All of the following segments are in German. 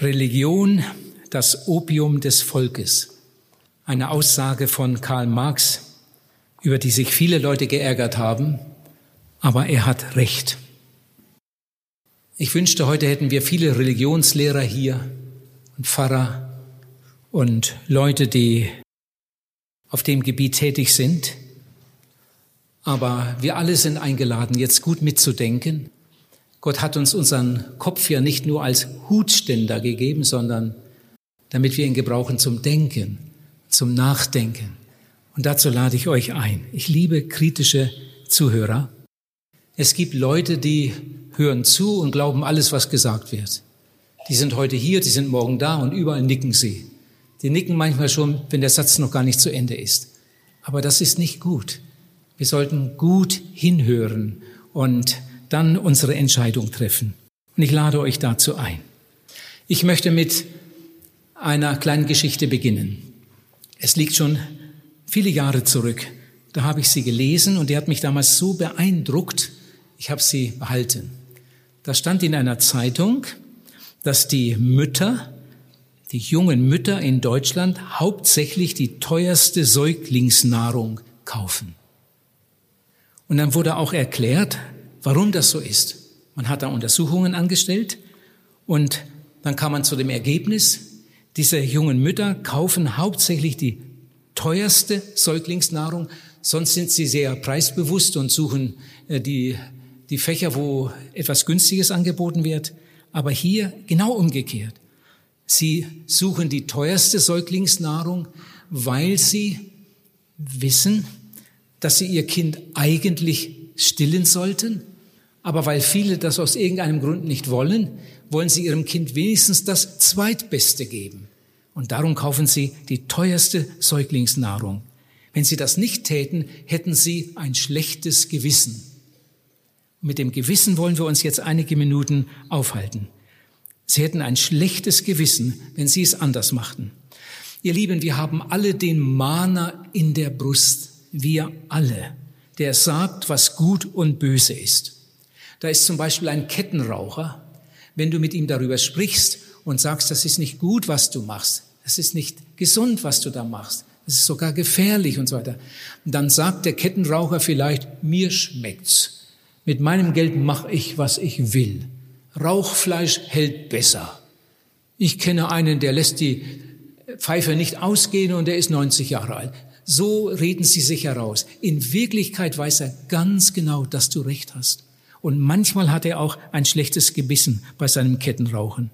Religion, das Opium des Volkes. Eine Aussage von Karl Marx, über die sich viele Leute geärgert haben, aber er hat recht. Ich wünschte, heute hätten wir viele Religionslehrer hier und Pfarrer und Leute, die auf dem Gebiet tätig sind. Aber wir alle sind eingeladen, jetzt gut mitzudenken Gott hat uns unseren Kopf ja nicht nur als Hutständer gegeben, sondern damit wir ihn gebrauchen zum Denken, zum Nachdenken. Und dazu lade ich euch ein. Ich liebe kritische Zuhörer. Es gibt Leute, die hören zu und glauben alles, was gesagt wird. Die sind heute hier, die sind morgen da und überall nicken sie. Die nicken manchmal schon, wenn der Satz noch gar nicht zu Ende ist. Aber das ist nicht gut. Wir sollten gut hinhören und dann unsere Entscheidung treffen. Und ich lade euch dazu ein. Ich möchte mit einer kleinen Geschichte beginnen. Es liegt schon viele Jahre zurück. Da habe ich sie gelesen und die hat mich damals so beeindruckt, ich habe sie behalten. Da stand in einer Zeitung, dass die Mütter, die jungen Mütter in Deutschland hauptsächlich die teuerste Säuglingsnahrung kaufen. Und dann wurde auch erklärt, warum das so ist. Man hat da Untersuchungen angestellt und dann kam man zu dem Ergebnis, diese jungen Mütter kaufen hauptsächlich die teuerste Säuglingsnahrung, sonst sind sie sehr preisbewusst und suchen äh, die, die Fächer, wo etwas Günstiges angeboten wird. Aber hier genau umgekehrt. Sie suchen die teuerste Säuglingsnahrung, weil sie wissen, dass sie ihr Kind eigentlich stillen sollten, aber weil viele das aus irgendeinem Grund nicht wollen, wollen sie ihrem Kind wenigstens das Zweitbeste geben. Und darum kaufen sie die teuerste Säuglingsnahrung. Wenn sie das nicht täten, hätten sie ein schlechtes Gewissen. Mit dem Gewissen wollen wir uns jetzt einige Minuten aufhalten. Sie hätten ein schlechtes Gewissen, wenn sie es anders machten. Ihr Lieben, wir haben alle den Mahner in der Brust. Wir alle der sagt, was gut und böse ist. Da ist zum Beispiel ein Kettenraucher. Wenn du mit ihm darüber sprichst und sagst, das ist nicht gut, was du machst, das ist nicht gesund, was du da machst, das ist sogar gefährlich und so weiter, dann sagt der Kettenraucher vielleicht, mir schmeckt's. Mit meinem Geld mache ich, was ich will. Rauchfleisch hält besser. Ich kenne einen, der lässt die Pfeife nicht ausgehen und der ist 90 Jahre alt. So reden sie sich heraus. In Wirklichkeit weiß er ganz genau, dass du recht hast. Und manchmal hat er auch ein schlechtes Gewissen bei seinem Kettenrauchen.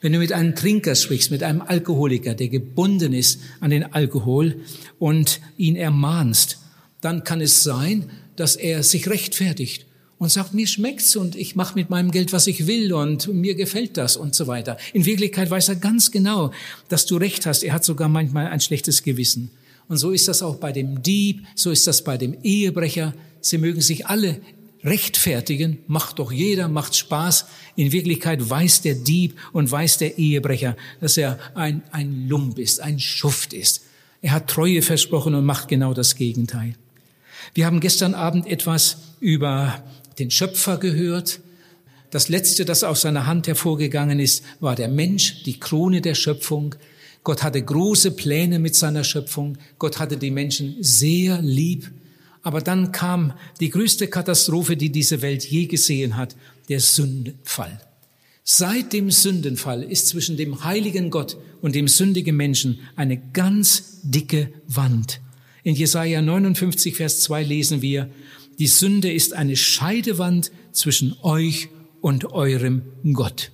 Wenn du mit einem Trinker sprichst, mit einem Alkoholiker, der gebunden ist an den Alkohol und ihn ermahnst, dann kann es sein, dass er sich rechtfertigt und sagt, mir schmeckt's und ich mache mit meinem Geld, was ich will und mir gefällt das und so weiter. In Wirklichkeit weiß er ganz genau, dass du recht hast. Er hat sogar manchmal ein schlechtes Gewissen. Und so ist das auch bei dem Dieb, so ist das bei dem Ehebrecher. Sie mögen sich alle rechtfertigen, macht doch jeder, macht Spaß. In Wirklichkeit weiß der Dieb und weiß der Ehebrecher, dass er ein, ein Lump ist, ein Schuft ist. Er hat Treue versprochen und macht genau das Gegenteil. Wir haben gestern Abend etwas über den Schöpfer gehört. Das Letzte, das aus seiner Hand hervorgegangen ist, war der Mensch, die Krone der Schöpfung. Gott hatte große Pläne mit seiner Schöpfung. Gott hatte die Menschen sehr lieb. Aber dann kam die größte Katastrophe, die diese Welt je gesehen hat, der Sündenfall. Seit dem Sündenfall ist zwischen dem heiligen Gott und dem sündigen Menschen eine ganz dicke Wand. In Jesaja 59, Vers 2 lesen wir, die Sünde ist eine Scheidewand zwischen euch und eurem Gott.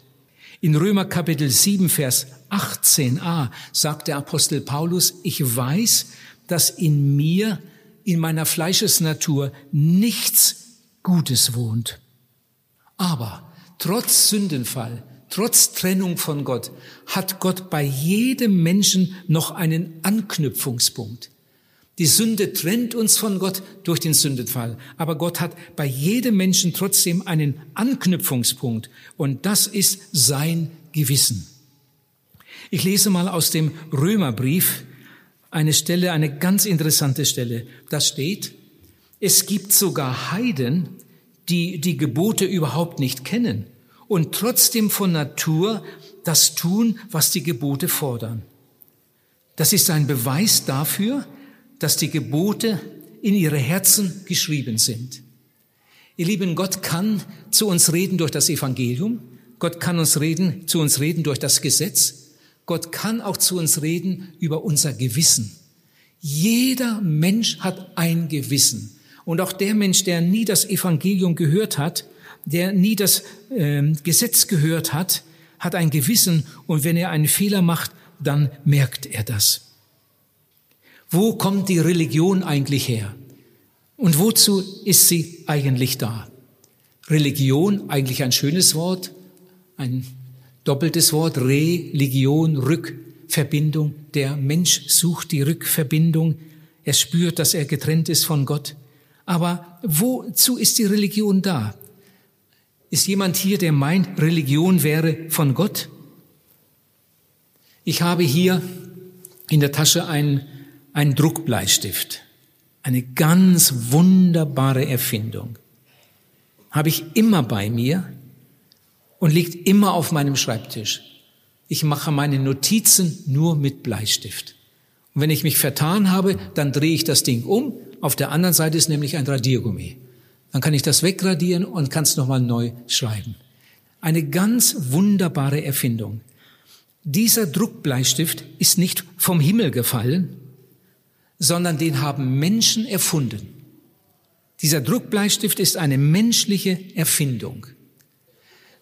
In Römer Kapitel 7, Vers 18a sagt der Apostel Paulus, ich weiß, dass in mir, in meiner Fleischesnatur, nichts Gutes wohnt. Aber trotz Sündenfall, trotz Trennung von Gott, hat Gott bei jedem Menschen noch einen Anknüpfungspunkt. Die Sünde trennt uns von Gott durch den Sündenfall. Aber Gott hat bei jedem Menschen trotzdem einen Anknüpfungspunkt. Und das ist sein Gewissen. Ich lese mal aus dem Römerbrief eine Stelle, eine ganz interessante Stelle. Da steht, es gibt sogar Heiden, die die Gebote überhaupt nicht kennen und trotzdem von Natur das tun, was die Gebote fordern. Das ist ein Beweis dafür, dass die Gebote in ihre Herzen geschrieben sind. Ihr Lieben, Gott kann zu uns reden durch das Evangelium. Gott kann uns reden, zu uns reden durch das Gesetz. Gott kann auch zu uns reden über unser Gewissen. Jeder Mensch hat ein Gewissen. Und auch der Mensch, der nie das Evangelium gehört hat, der nie das äh, Gesetz gehört hat, hat ein Gewissen. Und wenn er einen Fehler macht, dann merkt er das. Wo kommt die Religion eigentlich her? Und wozu ist sie eigentlich da? Religion, eigentlich ein schönes Wort, ein doppeltes Wort, Religion, Rückverbindung. Der Mensch sucht die Rückverbindung. Er spürt, dass er getrennt ist von Gott. Aber wozu ist die Religion da? Ist jemand hier, der meint, Religion wäre von Gott? Ich habe hier in der Tasche einen, einen Druckbleistift. Eine ganz wunderbare Erfindung. Habe ich immer bei mir und liegt immer auf meinem Schreibtisch. Ich mache meine Notizen nur mit Bleistift. Und wenn ich mich vertan habe, dann drehe ich das Ding um. Auf der anderen Seite ist nämlich ein Radiergummi. Dann kann ich das wegradieren und kann es nochmal neu schreiben. Eine ganz wunderbare Erfindung. Dieser Druckbleistift ist nicht vom Himmel gefallen, sondern den haben Menschen erfunden. Dieser Druckbleistift ist eine menschliche Erfindung.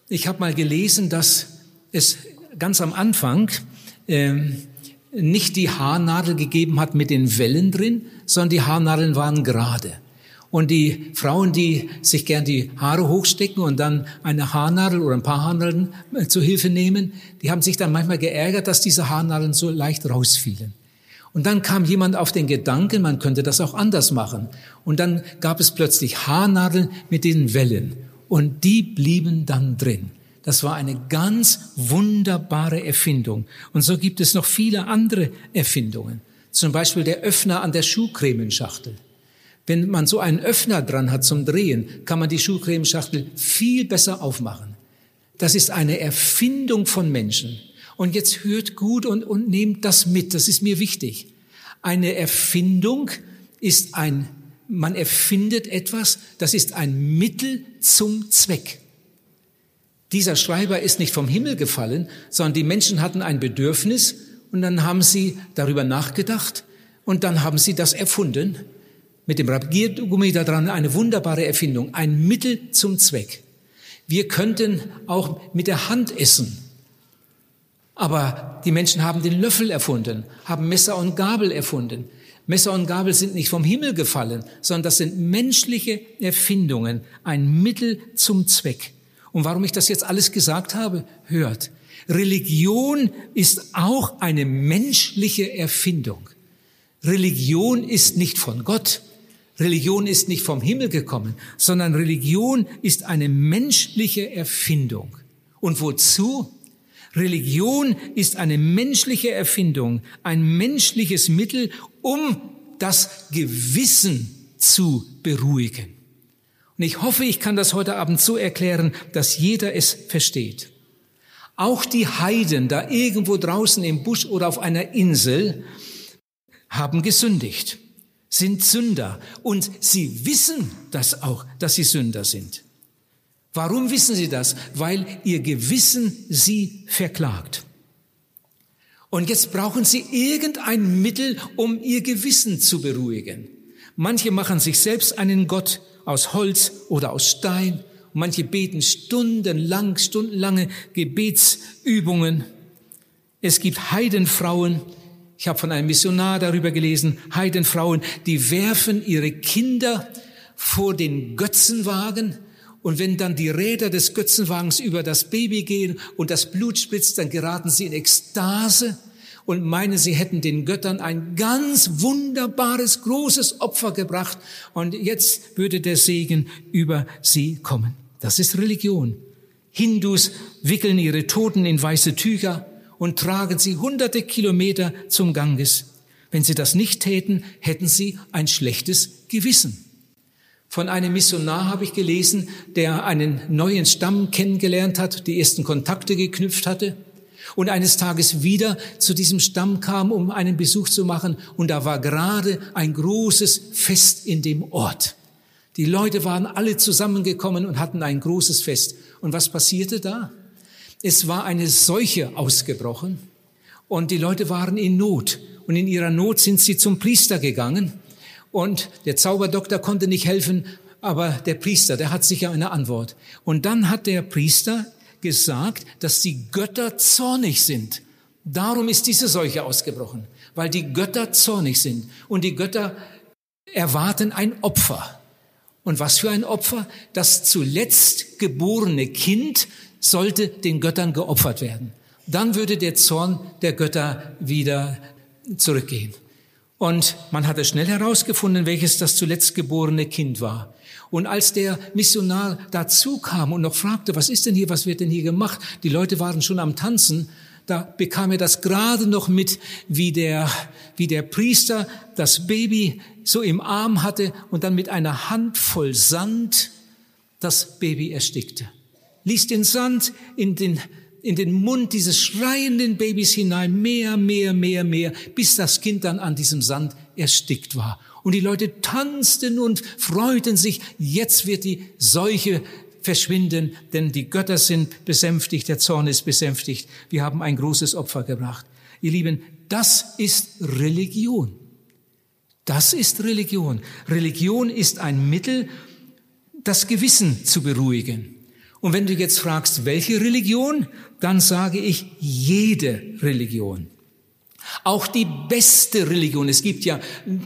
Ich habe mal gelesen, dass es ganz am Anfang äh, nicht die Haarnadel gegeben hat mit den Wellen drin, sondern die Haarnadeln waren gerade. Und die Frauen, die sich gern die Haare hochstecken und dann eine Haarnadel oder ein paar Haarnadeln äh, zu Hilfe nehmen, die haben sich dann manchmal geärgert, dass diese Haarnadeln so leicht rausfielen. Und dann kam jemand auf den Gedanken, man könnte das auch anders machen. Und dann gab es plötzlich Haarnadeln mit den Wellen. Und die blieben dann drin. Das war eine ganz wunderbare Erfindung. Und so gibt es noch viele andere Erfindungen. Zum Beispiel der Öffner an der Schuhcremenschachtel. Wenn man so einen Öffner dran hat zum Drehen, kann man die Schuhcremeschachtel viel besser aufmachen. Das ist eine Erfindung von Menschen. Und jetzt hört gut und, und nehmt das mit. Das ist mir wichtig. Eine Erfindung ist ein, man erfindet etwas, das ist ein Mittel zum Zweck. Dieser Schreiber ist nicht vom Himmel gefallen, sondern die Menschen hatten ein Bedürfnis und dann haben sie darüber nachgedacht und dann haben sie das erfunden. Mit dem Radiergummi da dran eine wunderbare Erfindung, ein Mittel zum Zweck. Wir könnten auch mit der Hand essen. Aber die Menschen haben den Löffel erfunden, haben Messer und Gabel erfunden. Messer und Gabel sind nicht vom Himmel gefallen, sondern das sind menschliche Erfindungen, ein Mittel zum Zweck. Und warum ich das jetzt alles gesagt habe, hört. Religion ist auch eine menschliche Erfindung. Religion ist nicht von Gott. Religion ist nicht vom Himmel gekommen, sondern Religion ist eine menschliche Erfindung. Und wozu? Religion ist eine menschliche Erfindung, ein menschliches Mittel, um das Gewissen zu beruhigen. Und ich hoffe, ich kann das heute Abend so erklären, dass jeder es versteht. Auch die Heiden da irgendwo draußen im Busch oder auf einer Insel haben gesündigt, sind Sünder und sie wissen das auch, dass sie Sünder sind. Warum wissen sie das? Weil ihr Gewissen sie verklagt. Und jetzt brauchen sie irgendein Mittel, um ihr Gewissen zu beruhigen. Manche machen sich selbst einen Gott aus Holz oder aus Stein. Manche beten stundenlang, stundenlange Gebetsübungen. Es gibt Heidenfrauen, ich habe von einem Missionar darüber gelesen, Heidenfrauen, die werfen ihre Kinder vor den Götzenwagen und wenn dann die Räder des Götzenwagens über das Baby gehen und das Blut spritzt, dann geraten sie in Ekstase und meinen, sie hätten den Göttern ein ganz wunderbares, großes Opfer gebracht und jetzt würde der Segen über sie kommen. Das ist Religion. Hindus wickeln ihre Toten in weiße Tücher und tragen sie hunderte Kilometer zum Ganges. Wenn sie das nicht täten, hätten sie ein schlechtes Gewissen. Von einem Missionar habe ich gelesen, der einen neuen Stamm kennengelernt hat, die ersten Kontakte geknüpft hatte. und eines Tages wieder zu diesem Stamm kam, um einen Besuch zu machen. Und da war gerade ein großes Fest in dem Ort. Die Leute waren alle zusammengekommen und hatten ein großes Fest. Und was passierte da? Es war eine Seuche ausgebrochen und die Leute waren in Not. Und in ihrer Not sind sie zum Priester gegangen. Und der Zauberdoktor konnte nicht helfen, aber der Priester, der hat sicher eine Antwort. Und dann hat der Priester gesagt, dass die Götter zornig sind. Darum ist diese Seuche ausgebrochen, weil die Götter zornig sind und die Götter erwarten ein Opfer. Und was für ein Opfer? Das zuletzt geborene Kind sollte den Göttern geopfert werden. Dann würde der Zorn der Götter wieder zurückgehen. Und man hatte schnell herausgefunden, welches das zuletzt geborene Kind war. Und als der Missionar dazu kam und noch fragte, was ist denn hier, was wird denn hier gemacht? Die Leute waren schon am Tanzen. Da bekam er das gerade noch mit, wie der, wie der Priester das Baby so im Arm hatte und dann mit einer Hand voll Sand das Baby erstickte. Ließ den Sand in den, in den Mund dieses schreienden Babys hinein, mehr, mehr, mehr, mehr, bis das Kind dann an diesem Sand erstickt war. Und die Leute tanzten und freuten sich, jetzt wird die Seuche verschwinden, denn die Götter sind besänftigt, der Zorn ist besänftigt. Wir haben ein großes Opfer gebracht. Ihr Lieben, das ist Religion. Das ist Religion. Religion ist ein Mittel, das Gewissen zu beruhigen. Und wenn du jetzt fragst, welche Religion, dann sage ich jede Religion. Auch die beste Religion, es gibt ja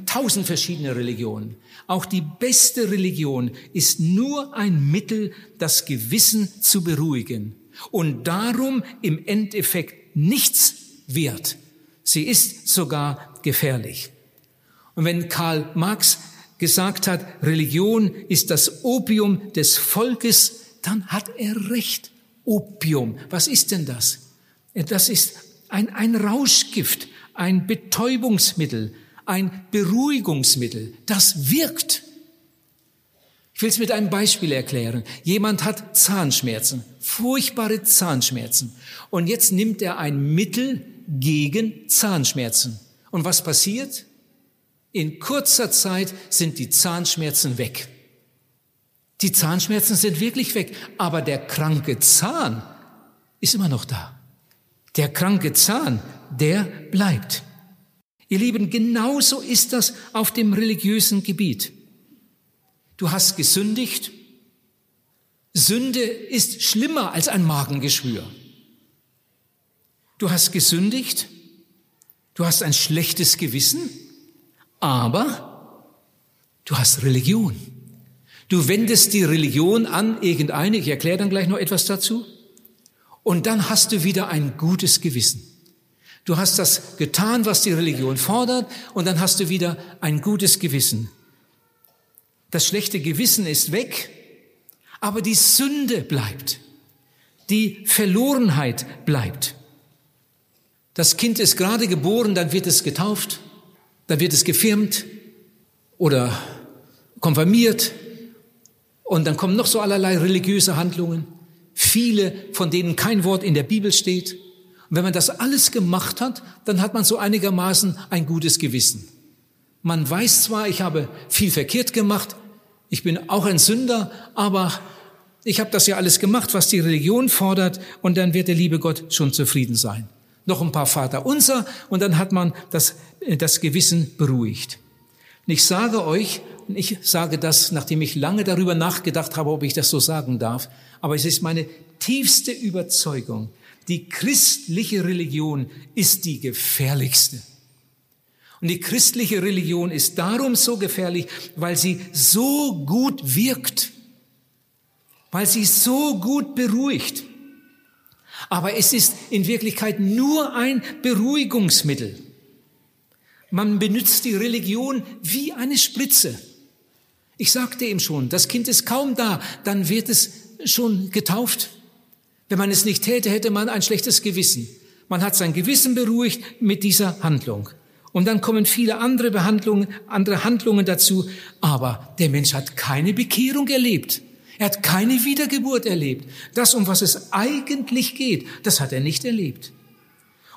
tausend verschiedene Religionen, auch die beste Religion ist nur ein Mittel, das Gewissen zu beruhigen und darum im Endeffekt nichts wert. Sie ist sogar gefährlich. Und wenn Karl Marx gesagt hat, Religion ist das Opium des Volkes, dann hat er recht. Opium, was ist denn das? Das ist ein, ein Rauschgift, ein Betäubungsmittel, ein Beruhigungsmittel. Das wirkt. Ich will es mit einem Beispiel erklären. Jemand hat Zahnschmerzen, furchtbare Zahnschmerzen. Und jetzt nimmt er ein Mittel gegen Zahnschmerzen. Und was passiert? In kurzer Zeit sind die Zahnschmerzen weg. Die Zahnschmerzen sind wirklich weg, aber der kranke Zahn ist immer noch da. Der kranke Zahn, der bleibt. Ihr Lieben, genauso ist das auf dem religiösen Gebiet. Du hast gesündigt. Sünde ist schlimmer als ein Magengeschwür. Du hast gesündigt. Du hast ein schlechtes Gewissen. Aber du hast Religion. Du wendest die Religion an, irgendeine, ich erkläre dann gleich noch etwas dazu, und dann hast du wieder ein gutes Gewissen. Du hast das getan, was die Religion fordert, und dann hast du wieder ein gutes Gewissen. Das schlechte Gewissen ist weg, aber die Sünde bleibt. Die Verlorenheit bleibt. Das Kind ist gerade geboren, dann wird es getauft, dann wird es gefirmt oder konfirmiert und dann kommen noch so allerlei religiöse Handlungen, viele, von denen kein Wort in der Bibel steht. Und wenn man das alles gemacht hat, dann hat man so einigermaßen ein gutes Gewissen. Man weiß zwar, ich habe viel verkehrt gemacht, ich bin auch ein Sünder, aber ich habe das ja alles gemacht, was die Religion fordert, und dann wird der liebe Gott schon zufrieden sein. Noch ein paar Vater unser, und dann hat man das, das Gewissen beruhigt. Und ich sage euch, ich sage das, nachdem ich lange darüber nachgedacht habe, ob ich das so sagen darf. Aber es ist meine tiefste Überzeugung. Die christliche Religion ist die gefährlichste. Und die christliche Religion ist darum so gefährlich, weil sie so gut wirkt, weil sie so gut beruhigt. Aber es ist in Wirklichkeit nur ein Beruhigungsmittel. Man benutzt die Religion wie eine Spritze. Ich sagte ihm schon, das Kind ist kaum da, dann wird es schon getauft. Wenn man es nicht täte, hätte man ein schlechtes Gewissen. Man hat sein Gewissen beruhigt mit dieser Handlung. Und dann kommen viele andere Behandlungen, andere Handlungen dazu. Aber der Mensch hat keine Bekehrung erlebt. Er hat keine Wiedergeburt erlebt. Das, um was es eigentlich geht, das hat er nicht erlebt.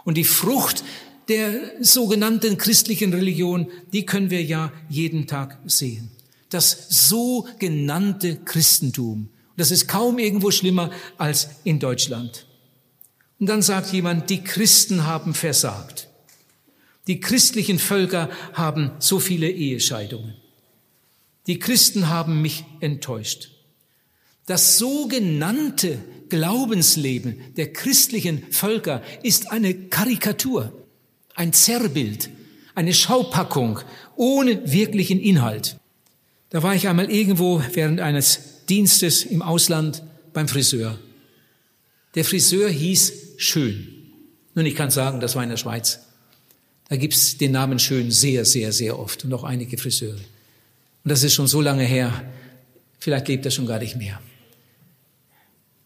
Und die Frucht der sogenannten christlichen Religion, die können wir ja jeden Tag sehen. Das sogenannte Christentum. Das ist kaum irgendwo schlimmer als in Deutschland. Und dann sagt jemand, die Christen haben versagt. Die christlichen Völker haben so viele Ehescheidungen. Die Christen haben mich enttäuscht. Das sogenannte Glaubensleben der christlichen Völker ist eine Karikatur, ein Zerrbild, eine Schaupackung ohne wirklichen Inhalt. Da war ich einmal irgendwo während eines Dienstes im Ausland beim Friseur. Der Friseur hieß Schön. Nun, ich kann sagen, das war in der Schweiz. Da gibt's den Namen Schön sehr, sehr, sehr oft und auch einige Friseure. Und das ist schon so lange her, vielleicht lebt er schon gar nicht mehr.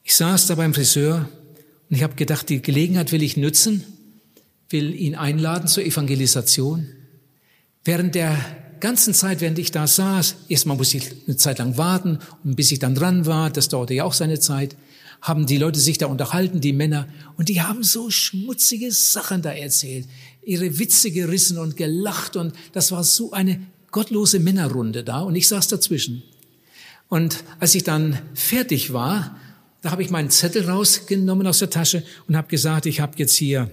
Ich saß da beim Friseur und ich habe gedacht, die Gelegenheit will ich nutzen, will ihn einladen zur Evangelisation. Während der ganzen Zeit, während ich da saß, erstmal musste ich eine Zeit lang warten. Und bis ich dann dran war, das dauerte ja auch seine Zeit, haben die Leute sich da unterhalten, die Männer, und die haben so schmutzige Sachen da erzählt, ihre Witze gerissen und gelacht, und das war so eine gottlose Männerrunde da, und ich saß dazwischen. Und als ich dann fertig war, da habe ich meinen Zettel rausgenommen aus der Tasche und habe gesagt, ich habe jetzt hier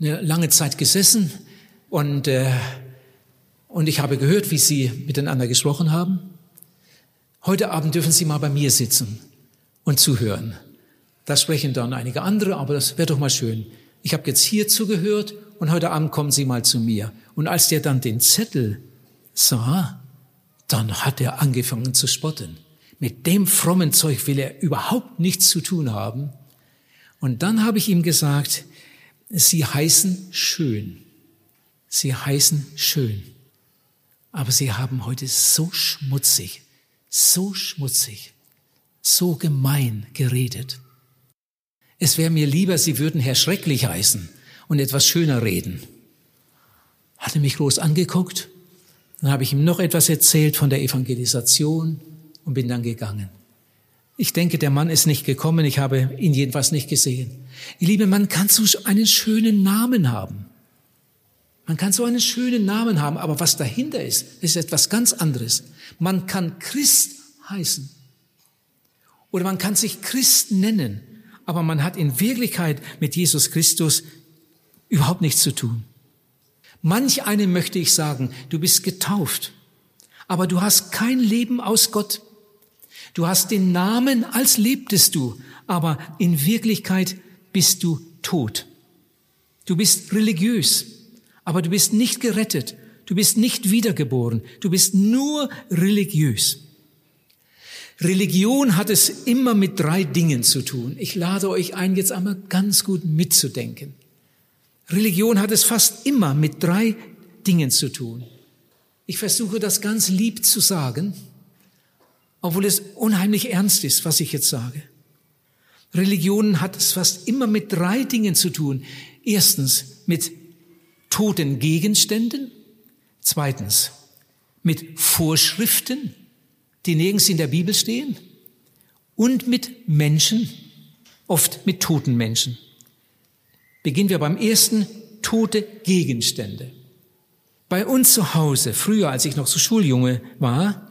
eine lange Zeit gesessen. Und, äh, und ich habe gehört, wie Sie miteinander gesprochen haben. Heute Abend dürfen Sie mal bei mir sitzen und zuhören. Da sprechen dann einige andere, aber das wäre doch mal schön. Ich habe jetzt hier zugehört und heute Abend kommen Sie mal zu mir. Und als der dann den Zettel sah, dann hat er angefangen zu spotten. Mit dem frommen Zeug will er überhaupt nichts zu tun haben. Und dann habe ich ihm gesagt, Sie heißen schön. Sie heißen schön. Aber Sie haben heute so schmutzig, so schmutzig, so gemein geredet. Es wäre mir lieber, Sie würden Herr Schrecklich heißen und etwas schöner reden. Hat er mich groß angeguckt. Dann habe ich ihm noch etwas erzählt von der Evangelisation und bin dann gegangen. Ich denke, der Mann ist nicht gekommen, ich habe ihn jedenfalls nicht gesehen. Ihr Liebe, man kann so einen schönen Namen haben. Man kann so einen schönen Namen haben, aber was dahinter ist, ist etwas ganz anderes. Man kann Christ heißen. Oder man kann sich Christ nennen, aber man hat in Wirklichkeit mit Jesus Christus überhaupt nichts zu tun. Manch einem möchte ich sagen, du bist getauft, aber du hast kein Leben aus Gott. Du hast den Namen, als lebtest du, aber in Wirklichkeit bist du tot. Du bist religiös, aber du bist nicht gerettet. Du bist nicht wiedergeboren. Du bist nur religiös. Religion hat es immer mit drei Dingen zu tun. Ich lade euch ein, jetzt einmal ganz gut mitzudenken. Religion hat es fast immer mit drei Dingen zu tun. Ich versuche das ganz lieb zu sagen, obwohl es unheimlich ernst ist, was ich jetzt sage. Religion hat es fast immer mit drei Dingen zu tun. Erstens mit toten Gegenständen. Zweitens mit Vorschriften, die nirgends in der Bibel stehen. Und mit Menschen, oft mit toten Menschen. Beginnen wir beim ersten, tote Gegenstände. Bei uns zu Hause, früher als ich noch so Schuljunge war,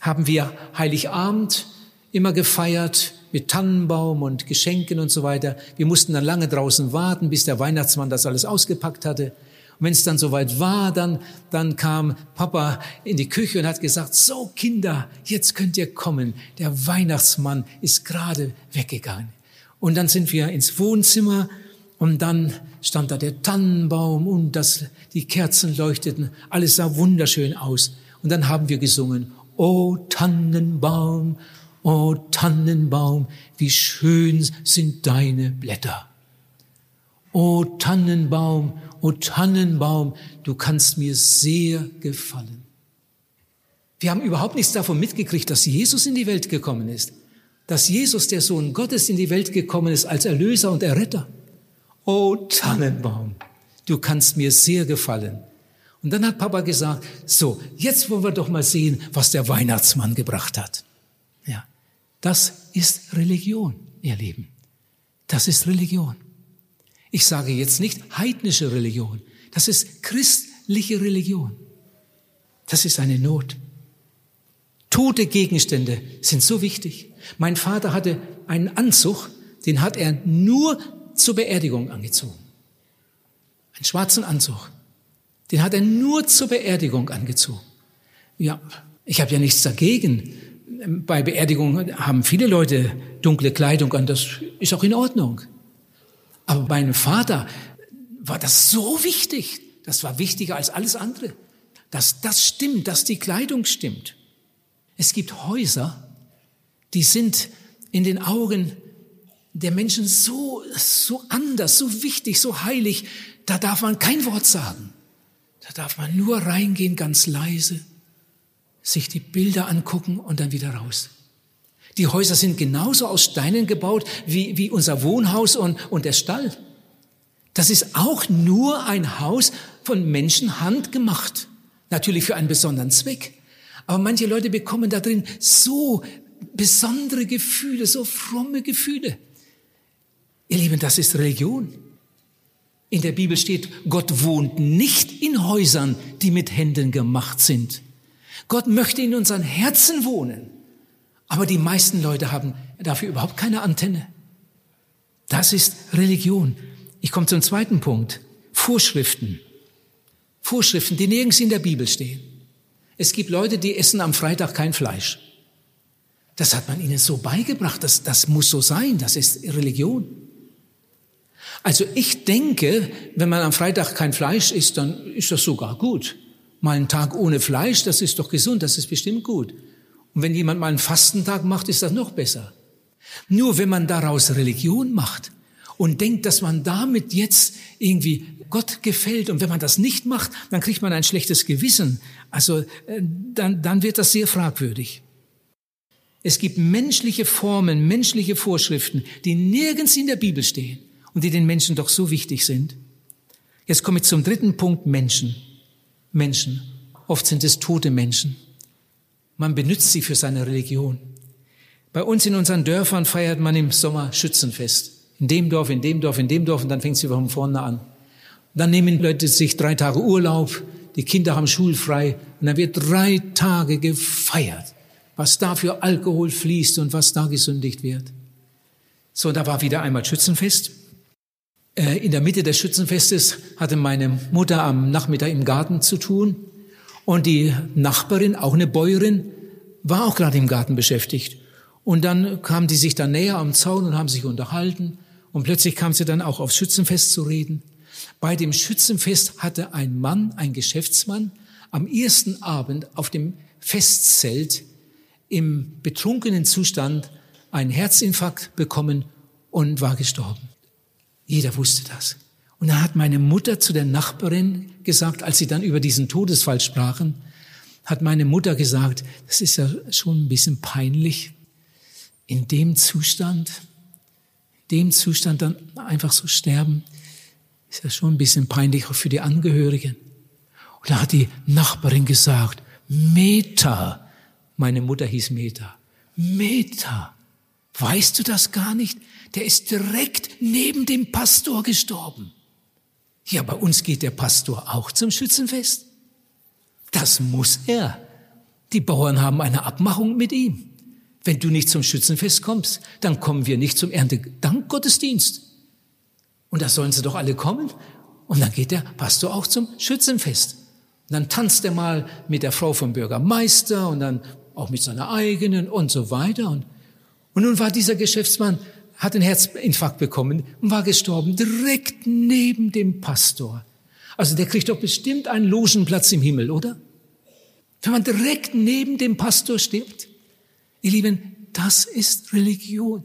haben wir Heiligabend immer gefeiert mit Tannenbaum und Geschenken und so weiter. Wir mussten dann lange draußen warten, bis der Weihnachtsmann das alles ausgepackt hatte. Und wenn es dann soweit war, dann, dann kam Papa in die Küche und hat gesagt, so Kinder, jetzt könnt ihr kommen. Der Weihnachtsmann ist gerade weggegangen. Und dann sind wir ins Wohnzimmer und dann stand da der Tannenbaum und das, die Kerzen leuchteten. Alles sah wunderschön aus. Und dann haben wir gesungen, O Tannenbaum, o Tannenbaum, wie schön sind deine Blätter. O Tannenbaum, o Tannenbaum, du kannst mir sehr gefallen. Wir haben überhaupt nichts davon mitgekriegt, dass Jesus in die Welt gekommen ist. Dass Jesus, der Sohn Gottes, in die Welt gekommen ist als Erlöser und Erretter. O Tannenbaum, du kannst mir sehr gefallen. Und dann hat Papa gesagt, so, jetzt wollen wir doch mal sehen, was der Weihnachtsmann gebracht hat. Ja, das ist Religion, ihr Lieben. Das ist Religion. Ich sage jetzt nicht heidnische Religion. Das ist christliche Religion. Das ist eine Not. Tote Gegenstände sind so wichtig. Mein Vater hatte einen Anzug, den hat er nur zur Beerdigung angezogen. Einen schwarzen Anzug. Den hat er nur zur Beerdigung angezogen. Ja, ich habe ja nichts dagegen. Bei Beerdigungen haben viele Leute dunkle Kleidung an, das ist auch in Ordnung. Aber meinem Vater war das so wichtig. Das war wichtiger als alles andere. Dass das stimmt, dass die Kleidung stimmt. Es gibt Häuser, die sind in den Augen der Menschen so, so anders, so wichtig, so heilig. Da darf man kein Wort sagen. Da darf man nur reingehen, ganz leise, sich die Bilder angucken und dann wieder raus. Die Häuser sind genauso aus Steinen gebaut wie, wie unser Wohnhaus und, und der Stall. Das ist auch nur ein Haus von Menschenhand gemacht. Natürlich für einen besonderen Zweck. Aber manche Leute bekommen da drin so besondere Gefühle, so fromme Gefühle. Ihr Lieben, das ist Religion. In der Bibel steht, Gott wohnt nicht in Häusern, die mit Händen gemacht sind. Gott möchte in unseren Herzen wohnen. Aber die meisten Leute haben dafür überhaupt keine Antenne. Das ist Religion. Ich komme zum zweiten Punkt. Vorschriften. Vorschriften, die nirgends in der Bibel stehen. Es gibt Leute, die essen am Freitag kein Fleisch. Das hat man ihnen so beigebracht. Das, das muss so sein. Das ist Religion. Also ich denke, wenn man am Freitag kein Fleisch isst, dann ist das sogar gut. Mal einen Tag ohne Fleisch, das ist doch gesund, das ist bestimmt gut. Und wenn jemand mal einen Fastentag macht, ist das noch besser. Nur wenn man daraus Religion macht und denkt, dass man damit jetzt irgendwie Gott gefällt und wenn man das nicht macht, dann kriegt man ein schlechtes Gewissen. Also äh, dann, dann wird das sehr fragwürdig. Es gibt menschliche Formen, menschliche Vorschriften, die nirgends in der Bibel stehen und die den Menschen doch so wichtig sind. Jetzt komme ich zum dritten Punkt, Menschen. Menschen. Oft sind es tote Menschen. Man benutzt sie für seine Religion. Bei uns in unseren Dörfern feiert man im Sommer Schützenfest. In dem Dorf, in dem Dorf, in dem Dorf und dann fängt sie von vorne an. Dann nehmen Leute sich drei Tage Urlaub, die Kinder haben schulfrei und dann wird drei Tage gefeiert, was da für Alkohol fließt und was da gesündigt wird. So, da war wieder einmal Schützenfest. Äh, in der Mitte des Schützenfestes hatte meine Mutter am Nachmittag im Garten zu tun und die Nachbarin, auch eine Bäuerin, war auch gerade im Garten beschäftigt. Und dann kamen die sich dann näher am Zaun und haben sich unterhalten. Und plötzlich kam sie dann auch aufs Schützenfest zu reden. Bei dem Schützenfest hatte ein Mann, ein Geschäftsmann, am ersten Abend auf dem Festzelt im betrunkenen Zustand einen Herzinfarkt bekommen und war gestorben. Jeder wusste das. Und da hat meine Mutter zu der Nachbarin gesagt, als sie dann über diesen Todesfall sprachen, hat meine Mutter gesagt, das ist ja schon ein bisschen peinlich, in dem Zustand, in dem Zustand dann einfach so sterben, ist ja schon ein bisschen peinlich auch für die Angehörigen. Und da hat die Nachbarin gesagt, Meta, meine Mutter hieß Meta, Meta, weißt du das gar nicht? Der ist direkt neben dem Pastor gestorben. Ja, bei uns geht der Pastor auch zum Schützenfest. Das muss er. Die Bauern haben eine Abmachung mit ihm. Wenn du nicht zum Schützenfest kommst, dann kommen wir nicht zum Erntedankgottesdienst. Und da sollen sie doch alle kommen. Und dann geht der Pastor auch zum Schützenfest. Und dann tanzt er mal mit der Frau vom Bürgermeister und dann auch mit seiner eigenen und so weiter. Und, und nun war dieser Geschäftsmann hat einen Herzinfarkt bekommen und war gestorben direkt neben dem Pastor. Also der kriegt doch bestimmt einen Logenplatz im Himmel, oder? Wenn man direkt neben dem Pastor stirbt. Ihr Lieben, das ist Religion.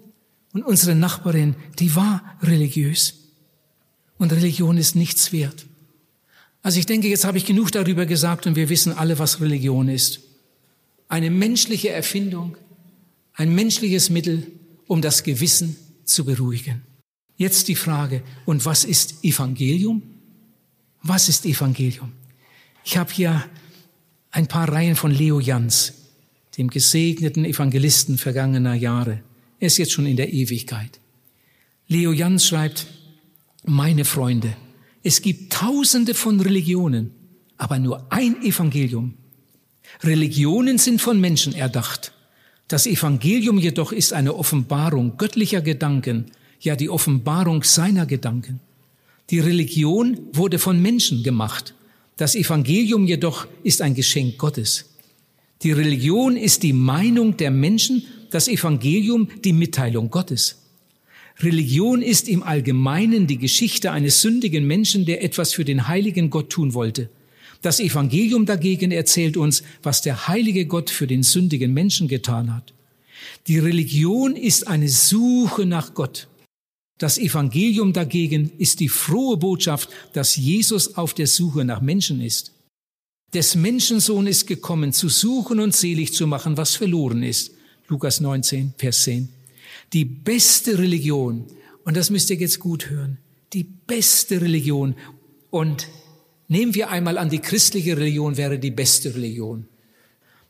Und unsere Nachbarin, die war religiös. Und Religion ist nichts wert. Also ich denke, jetzt habe ich genug darüber gesagt und wir wissen alle, was Religion ist. Eine menschliche Erfindung, ein menschliches Mittel, um das Gewissen zu beruhigen. Jetzt die Frage, und was ist Evangelium? Was ist Evangelium? Ich habe hier ein paar Reihen von Leo Jans, dem gesegneten Evangelisten vergangener Jahre. Er ist jetzt schon in der Ewigkeit. Leo Jans schreibt, Meine Freunde, es gibt tausende von Religionen, aber nur ein Evangelium. Religionen sind von Menschen erdacht. Das Evangelium jedoch ist eine Offenbarung göttlicher Gedanken, ja die Offenbarung seiner Gedanken. Die Religion wurde von Menschen gemacht. Das Evangelium jedoch ist ein Geschenk Gottes. Die Religion ist die Meinung der Menschen, das Evangelium die Mitteilung Gottes. Religion ist im Allgemeinen die Geschichte eines sündigen Menschen, der etwas für den heiligen Gott tun wollte. Das Evangelium dagegen erzählt uns, was der heilige Gott für den sündigen Menschen getan hat. Die Religion ist eine Suche nach Gott. Das Evangelium dagegen ist die frohe Botschaft, dass Jesus auf der Suche nach Menschen ist. Des Menschensohn ist gekommen, zu suchen und selig zu machen, was verloren ist. Lukas 19, Vers 10. Die beste Religion, und das müsst ihr jetzt gut hören, die beste Religion und Nehmen wir einmal an, die christliche Religion wäre die beste Religion.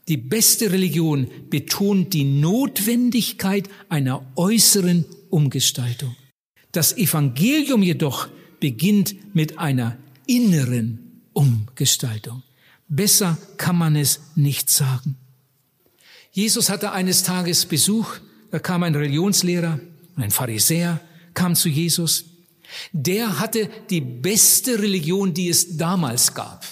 Die beste Religion betont die Notwendigkeit einer äußeren Umgestaltung. Das Evangelium jedoch beginnt mit einer inneren Umgestaltung. Besser kann man es nicht sagen. Jesus hatte eines Tages Besuch, da kam ein Religionslehrer, ein Pharisäer, kam zu Jesus der hatte die beste Religion, die es damals gab.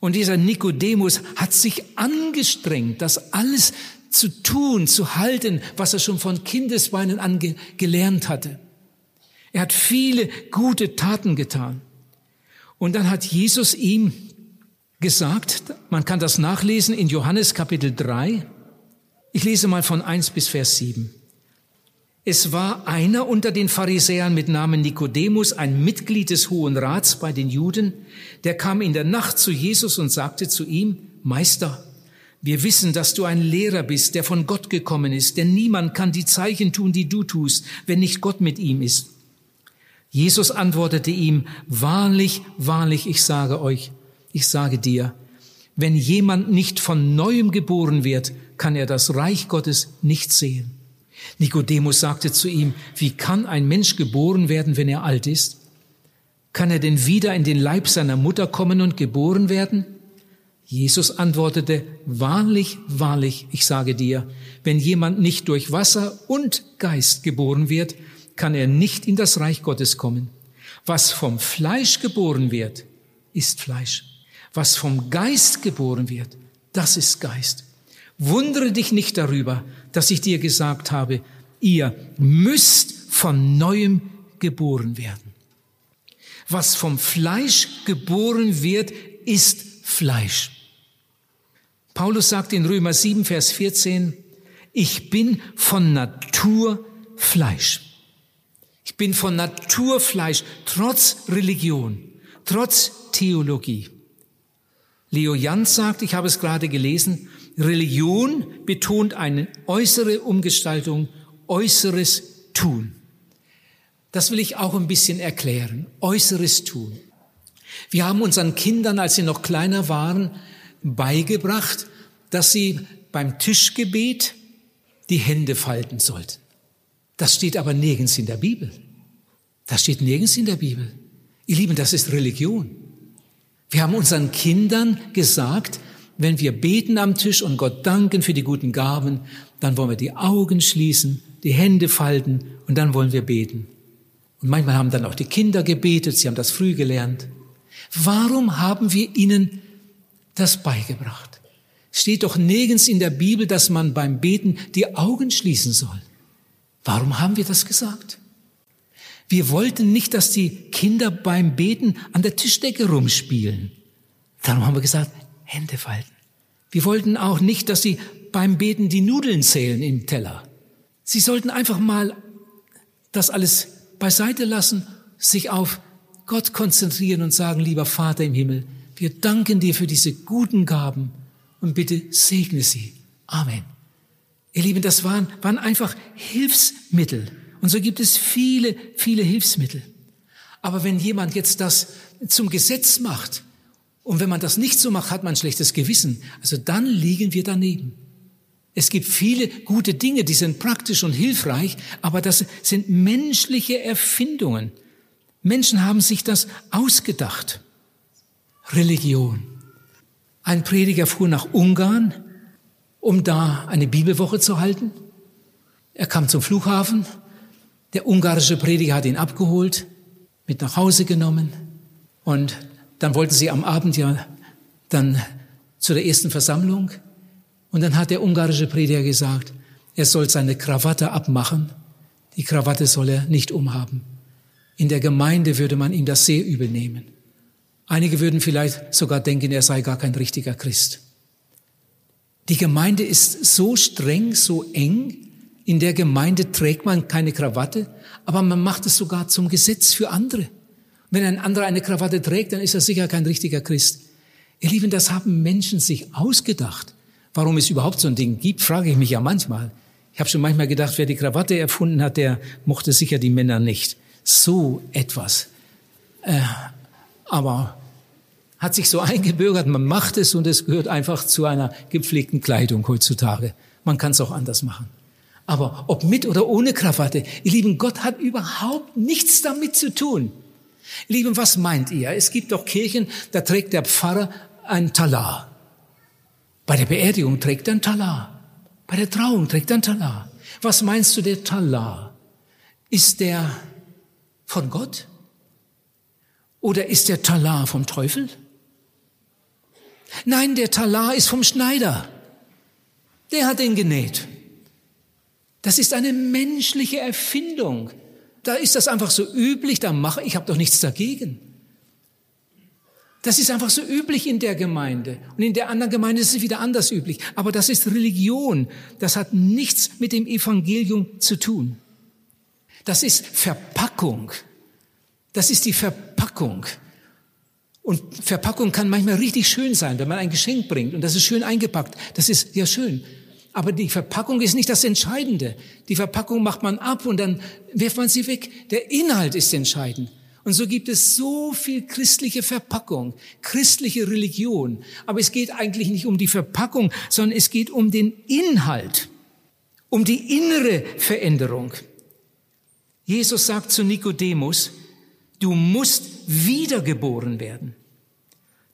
Und dieser Nikodemus hat sich angestrengt, das alles zu tun, zu halten, was er schon von Kindesbeinen an gelernt hatte. Er hat viele gute Taten getan. Und dann hat Jesus ihm gesagt, man kann das nachlesen in Johannes Kapitel 3. Ich lese mal von 1 bis Vers 7. Es war einer unter den Pharisäern mit Namen Nikodemus, ein Mitglied des Hohen Rats bei den Juden, der kam in der Nacht zu Jesus und sagte zu ihm, Meister, wir wissen, dass du ein Lehrer bist, der von Gott gekommen ist, denn niemand kann die Zeichen tun, die du tust, wenn nicht Gott mit ihm ist. Jesus antwortete ihm, Wahrlich, wahrlich, ich sage euch, ich sage dir, wenn jemand nicht von neuem geboren wird, kann er das Reich Gottes nicht sehen. Nikodemus sagte zu ihm, wie kann ein Mensch geboren werden, wenn er alt ist? Kann er denn wieder in den Leib seiner Mutter kommen und geboren werden? Jesus antwortete, wahrlich, wahrlich, ich sage dir, wenn jemand nicht durch Wasser und Geist geboren wird, kann er nicht in das Reich Gottes kommen. Was vom Fleisch geboren wird, ist Fleisch. Was vom Geist geboren wird, das ist Geist. Wundere dich nicht darüber, dass ich dir gesagt habe, ihr müsst von neuem geboren werden. Was vom Fleisch geboren wird, ist Fleisch. Paulus sagt in Römer 7, Vers 14, ich bin von Natur Fleisch. Ich bin von Natur Fleisch, trotz Religion, trotz Theologie. Leo Jans sagt, ich habe es gerade gelesen, Religion betont eine äußere Umgestaltung, äußeres Tun. Das will ich auch ein bisschen erklären. Äußeres Tun. Wir haben unseren Kindern, als sie noch kleiner waren, beigebracht, dass sie beim Tischgebet die Hände falten sollten. Das steht aber nirgends in der Bibel. Das steht nirgends in der Bibel. Ihr Lieben, das ist Religion. Wir haben unseren Kindern gesagt, wenn wir beten am Tisch und Gott danken für die guten Gaben, dann wollen wir die Augen schließen, die Hände falten und dann wollen wir beten. Und manchmal haben dann auch die Kinder gebetet, sie haben das früh gelernt. Warum haben wir ihnen das beigebracht? Steht doch nirgends in der Bibel, dass man beim Beten die Augen schließen soll. Warum haben wir das gesagt? Wir wollten nicht, dass die Kinder beim Beten an der Tischdecke rumspielen. Darum haben wir gesagt, Hände falten. Wir wollten auch nicht, dass sie beim Beten die Nudeln zählen im Teller. Sie sollten einfach mal das alles beiseite lassen, sich auf Gott konzentrieren und sagen, lieber Vater im Himmel, wir danken dir für diese guten Gaben und bitte segne sie. Amen. Ihr Lieben, das waren, waren einfach Hilfsmittel. Und so gibt es viele, viele Hilfsmittel. Aber wenn jemand jetzt das zum Gesetz macht, und wenn man das nicht so macht, hat man ein schlechtes Gewissen. Also dann liegen wir daneben. Es gibt viele gute Dinge, die sind praktisch und hilfreich, aber das sind menschliche Erfindungen. Menschen haben sich das ausgedacht. Religion. Ein Prediger fuhr nach Ungarn, um da eine Bibelwoche zu halten. Er kam zum Flughafen. Der ungarische Prediger hat ihn abgeholt, mit nach Hause genommen. Und dann wollten sie am Abend ja dann zu der ersten Versammlung. Und dann hat der ungarische Prediger gesagt, er soll seine Krawatte abmachen. Die Krawatte soll er nicht umhaben. In der Gemeinde würde man ihm das sehr übel nehmen. Einige würden vielleicht sogar denken, er sei gar kein richtiger Christ. Die Gemeinde ist so streng, so eng. In der Gemeinde trägt man keine Krawatte, aber man macht es sogar zum Gesetz für andere. Wenn ein anderer eine Krawatte trägt, dann ist er sicher kein richtiger Christ. Ihr Lieben, das haben Menschen sich ausgedacht. Warum es überhaupt so ein Ding gibt, frage ich mich ja manchmal. Ich habe schon manchmal gedacht, wer die Krawatte erfunden hat, der mochte sicher die Männer nicht. So etwas. Äh, aber hat sich so eingebürgert, man macht es und es gehört einfach zu einer gepflegten Kleidung heutzutage. Man kann es auch anders machen. Aber ob mit oder ohne Krawatte, ihr Lieben, Gott hat überhaupt nichts damit zu tun. Lieben, was meint ihr? Es gibt doch Kirchen, da trägt der Pfarrer ein Talar. Bei der Beerdigung trägt er ein Talar. Bei der Trauung trägt er ein Talar. Was meinst du, der Talar? Ist der von Gott? Oder ist der Talar vom Teufel? Nein, der Talar ist vom Schneider. Der hat ihn genäht. Das ist eine menschliche Erfindung. Da ist das einfach so üblich, da mache ich habe doch nichts dagegen. Das ist einfach so üblich in der Gemeinde. Und in der anderen Gemeinde ist es wieder anders üblich. Aber das ist Religion. Das hat nichts mit dem Evangelium zu tun. Das ist Verpackung. Das ist die Verpackung. Und Verpackung kann manchmal richtig schön sein, wenn man ein Geschenk bringt und das ist schön eingepackt. Das ist ja schön. Aber die Verpackung ist nicht das Entscheidende. Die Verpackung macht man ab und dann wirft man sie weg. Der Inhalt ist entscheidend. Und so gibt es so viel christliche Verpackung, christliche Religion. Aber es geht eigentlich nicht um die Verpackung, sondern es geht um den Inhalt, um die innere Veränderung. Jesus sagt zu Nikodemus, du musst wiedergeboren werden.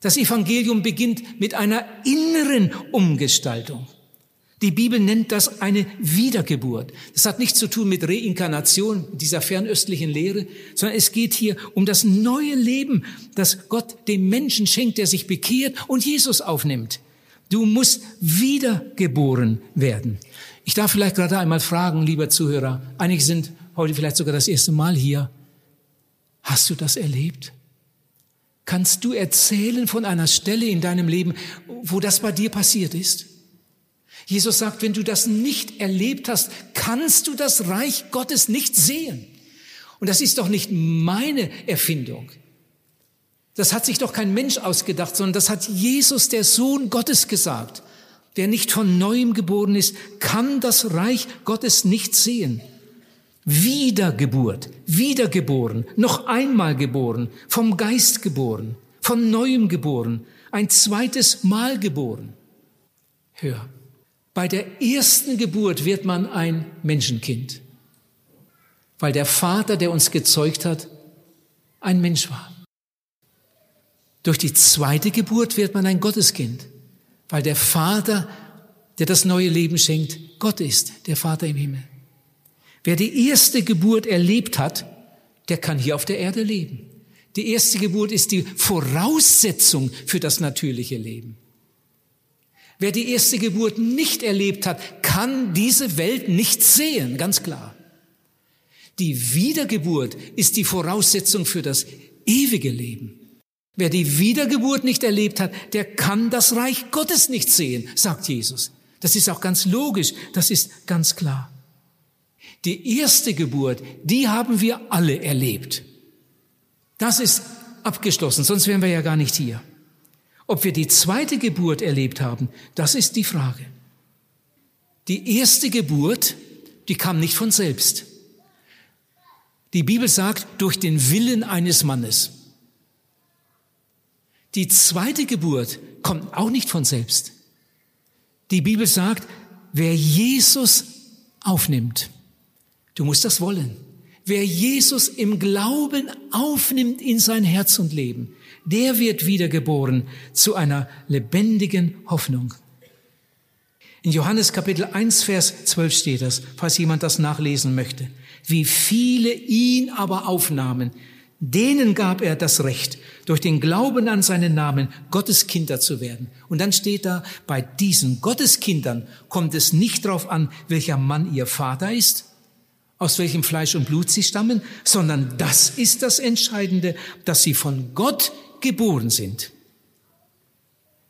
Das Evangelium beginnt mit einer inneren Umgestaltung. Die Bibel nennt das eine Wiedergeburt. Das hat nichts zu tun mit Reinkarnation, dieser fernöstlichen Lehre, sondern es geht hier um das neue Leben, das Gott dem Menschen schenkt, der sich bekehrt und Jesus aufnimmt. Du musst wiedergeboren werden. Ich darf vielleicht gerade einmal fragen, lieber Zuhörer, einige sind heute vielleicht sogar das erste Mal hier. Hast du das erlebt? Kannst du erzählen von einer Stelle in deinem Leben, wo das bei dir passiert ist? Jesus sagt, wenn du das nicht erlebt hast, kannst du das Reich Gottes nicht sehen. Und das ist doch nicht meine Erfindung. Das hat sich doch kein Mensch ausgedacht, sondern das hat Jesus, der Sohn Gottes, gesagt. Wer nicht von neuem geboren ist, kann das Reich Gottes nicht sehen. Wiedergeburt, wiedergeboren, noch einmal geboren, vom Geist geboren, von neuem geboren, ein zweites Mal geboren. Hör, bei der ersten Geburt wird man ein Menschenkind, weil der Vater, der uns gezeugt hat, ein Mensch war. Durch die zweite Geburt wird man ein Gotteskind, weil der Vater, der das neue Leben schenkt, Gott ist, der Vater im Himmel. Wer die erste Geburt erlebt hat, der kann hier auf der Erde leben. Die erste Geburt ist die Voraussetzung für das natürliche Leben. Wer die erste Geburt nicht erlebt hat, kann diese Welt nicht sehen, ganz klar. Die Wiedergeburt ist die Voraussetzung für das ewige Leben. Wer die Wiedergeburt nicht erlebt hat, der kann das Reich Gottes nicht sehen, sagt Jesus. Das ist auch ganz logisch, das ist ganz klar. Die erste Geburt, die haben wir alle erlebt. Das ist abgeschlossen, sonst wären wir ja gar nicht hier. Ob wir die zweite Geburt erlebt haben, das ist die Frage. Die erste Geburt, die kam nicht von selbst. Die Bibel sagt, durch den Willen eines Mannes. Die zweite Geburt kommt auch nicht von selbst. Die Bibel sagt, wer Jesus aufnimmt, Du musst das wollen. Wer Jesus im Glauben aufnimmt in sein Herz und Leben, der wird wiedergeboren zu einer lebendigen Hoffnung. In Johannes Kapitel 1, Vers 12 steht das, falls jemand das nachlesen möchte. Wie viele ihn aber aufnahmen, denen gab er das Recht, durch den Glauben an seinen Namen Gotteskinder zu werden. Und dann steht da, bei diesen Gotteskindern kommt es nicht darauf an, welcher Mann ihr Vater ist, aus welchem Fleisch und Blut sie stammen, sondern das ist das Entscheidende, dass sie von Gott geboren sind.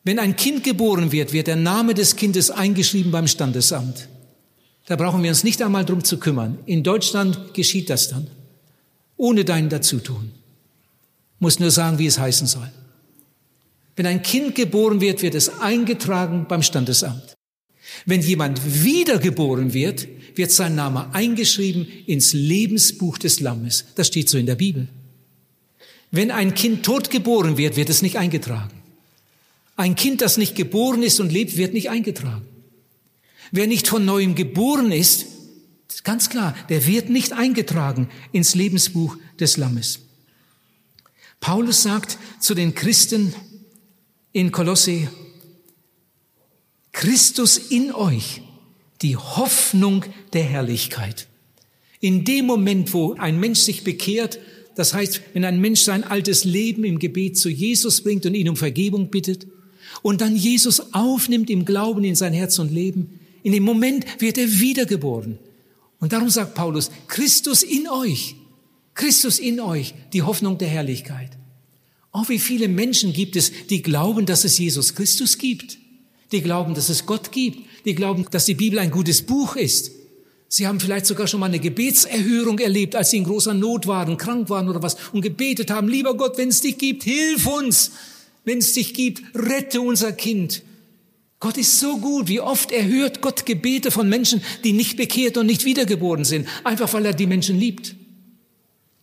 Wenn ein Kind geboren wird, wird der Name des Kindes eingeschrieben beim Standesamt. Da brauchen wir uns nicht einmal drum zu kümmern. In Deutschland geschieht das dann, ohne dein Dazutun. Muss nur sagen, wie es heißen soll. Wenn ein Kind geboren wird, wird es eingetragen beim Standesamt. Wenn jemand wiedergeboren wird, wird sein Name eingeschrieben ins Lebensbuch des Lammes. Das steht so in der Bibel. Wenn ein Kind tot geboren wird, wird es nicht eingetragen. Ein Kind, das nicht geboren ist und lebt, wird nicht eingetragen. Wer nicht von neuem geboren ist, ganz klar, der wird nicht eingetragen ins Lebensbuch des Lammes. Paulus sagt zu den Christen in Kolosse, Christus in euch, die Hoffnung der Herrlichkeit. In dem Moment, wo ein Mensch sich bekehrt, das heißt, wenn ein Mensch sein altes Leben im Gebet zu Jesus bringt und ihn um Vergebung bittet und dann Jesus aufnimmt im Glauben in sein Herz und Leben, in dem Moment wird er wiedergeboren. Und darum sagt Paulus, Christus in euch, Christus in euch, die Hoffnung der Herrlichkeit. Oh, wie viele Menschen gibt es, die glauben, dass es Jesus Christus gibt. Die glauben, dass es Gott gibt. Die glauben, dass die Bibel ein gutes Buch ist. Sie haben vielleicht sogar schon mal eine Gebetserhörung erlebt, als sie in großer Not waren, krank waren oder was und gebetet haben, lieber Gott, wenn es dich gibt, hilf uns. Wenn es dich gibt, rette unser Kind. Gott ist so gut, wie oft erhört Gott Gebete von Menschen, die nicht bekehrt und nicht wiedergeboren sind, einfach weil er die Menschen liebt.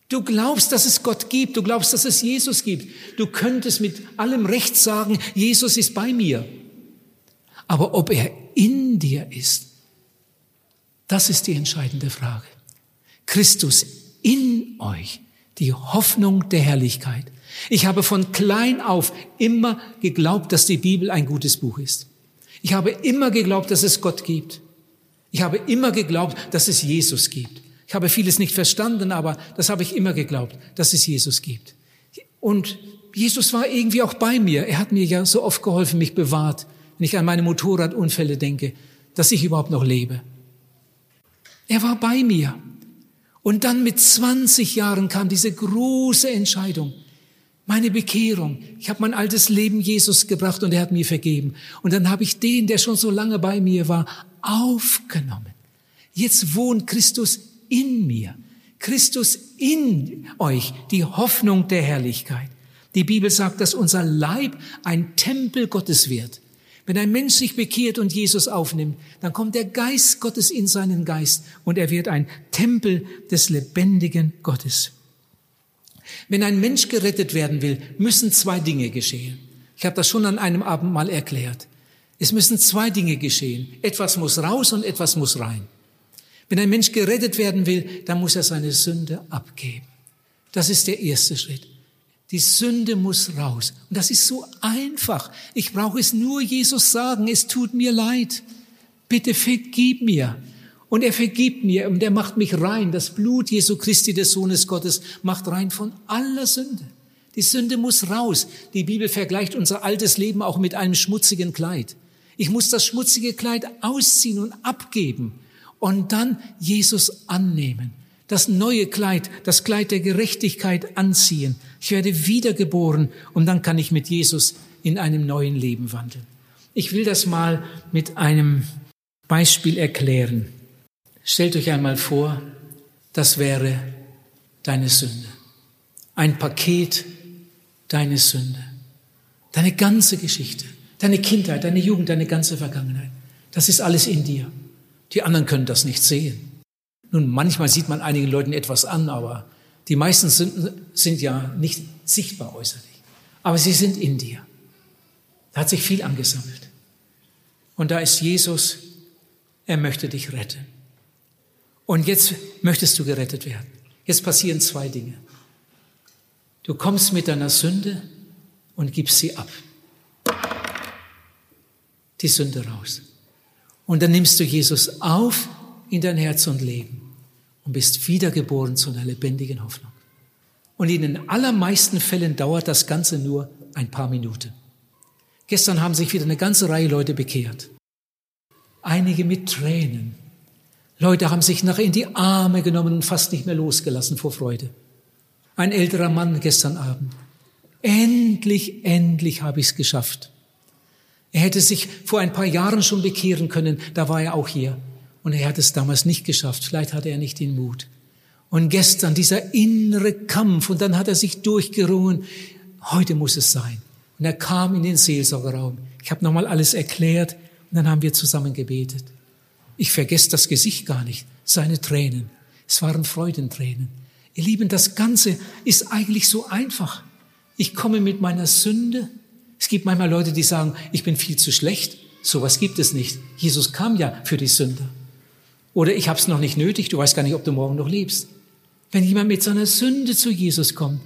Du glaubst, dass es Gott gibt, du glaubst, dass es Jesus gibt. Du könntest mit allem Recht sagen, Jesus ist bei mir. Aber ob er in dir ist, das ist die entscheidende Frage. Christus in euch, die Hoffnung der Herrlichkeit. Ich habe von klein auf immer geglaubt, dass die Bibel ein gutes Buch ist. Ich habe immer geglaubt, dass es Gott gibt. Ich habe immer geglaubt, dass es Jesus gibt. Ich habe vieles nicht verstanden, aber das habe ich immer geglaubt, dass es Jesus gibt. Und Jesus war irgendwie auch bei mir. Er hat mir ja so oft geholfen, mich bewahrt, wenn ich an meine Motorradunfälle denke, dass ich überhaupt noch lebe. Er war bei mir. Und dann mit 20 Jahren kam diese große Entscheidung, meine Bekehrung. Ich habe mein altes Leben Jesus gebracht und er hat mir vergeben. Und dann habe ich den, der schon so lange bei mir war, aufgenommen. Jetzt wohnt Christus in mir. Christus in euch, die Hoffnung der Herrlichkeit. Die Bibel sagt, dass unser Leib ein Tempel Gottes wird. Wenn ein Mensch sich bekehrt und Jesus aufnimmt, dann kommt der Geist Gottes in seinen Geist und er wird ein Tempel des lebendigen Gottes. Wenn ein Mensch gerettet werden will, müssen zwei Dinge geschehen. Ich habe das schon an einem Abend mal erklärt. Es müssen zwei Dinge geschehen. Etwas muss raus und etwas muss rein. Wenn ein Mensch gerettet werden will, dann muss er seine Sünde abgeben. Das ist der erste Schritt. Die Sünde muss raus. Und das ist so einfach. Ich brauche es nur Jesus sagen, es tut mir leid. Bitte vergib mir. Und er vergibt mir und er macht mich rein. Das Blut Jesu Christi, des Sohnes Gottes, macht rein von aller Sünde. Die Sünde muss raus. Die Bibel vergleicht unser altes Leben auch mit einem schmutzigen Kleid. Ich muss das schmutzige Kleid ausziehen und abgeben und dann Jesus annehmen das neue Kleid, das Kleid der Gerechtigkeit anziehen. Ich werde wiedergeboren und dann kann ich mit Jesus in einem neuen Leben wandeln. Ich will das mal mit einem Beispiel erklären. Stellt euch einmal vor, das wäre deine Sünde. Ein Paket deine Sünde. Deine ganze Geschichte, deine Kindheit, deine Jugend, deine ganze Vergangenheit. Das ist alles in dir. Die anderen können das nicht sehen. Nun, manchmal sieht man einigen Leuten etwas an, aber die meisten sind, sind ja nicht sichtbar äußerlich. Aber sie sind in dir. Da hat sich viel angesammelt. Und da ist Jesus, er möchte dich retten. Und jetzt möchtest du gerettet werden. Jetzt passieren zwei Dinge. Du kommst mit deiner Sünde und gibst sie ab. Die Sünde raus. Und dann nimmst du Jesus auf in dein Herz und Leben und bist wiedergeboren zu einer lebendigen Hoffnung. Und in den allermeisten Fällen dauert das Ganze nur ein paar Minuten. Gestern haben sich wieder eine ganze Reihe Leute bekehrt. Einige mit Tränen, Leute haben sich nachher in die Arme genommen und fast nicht mehr losgelassen vor Freude. Ein älterer Mann gestern Abend. Endlich, endlich habe ich es geschafft. Er hätte sich vor ein paar Jahren schon bekehren können, da war er auch hier. Und er hat es damals nicht geschafft. Vielleicht hatte er nicht den Mut. Und gestern dieser innere Kampf und dann hat er sich durchgerungen. Heute muss es sein. Und er kam in den Seelsorgerraum. Ich habe nochmal alles erklärt und dann haben wir zusammen gebetet. Ich vergesse das Gesicht gar nicht, seine Tränen. Es waren Freudentränen. Ihr Lieben, das Ganze ist eigentlich so einfach. Ich komme mit meiner Sünde. Es gibt manchmal Leute, die sagen, ich bin viel zu schlecht. Sowas gibt es nicht. Jesus kam ja für die Sünder. Oder ich habe es noch nicht nötig, du weißt gar nicht, ob du morgen noch lebst. Wenn jemand mit seiner Sünde zu Jesus kommt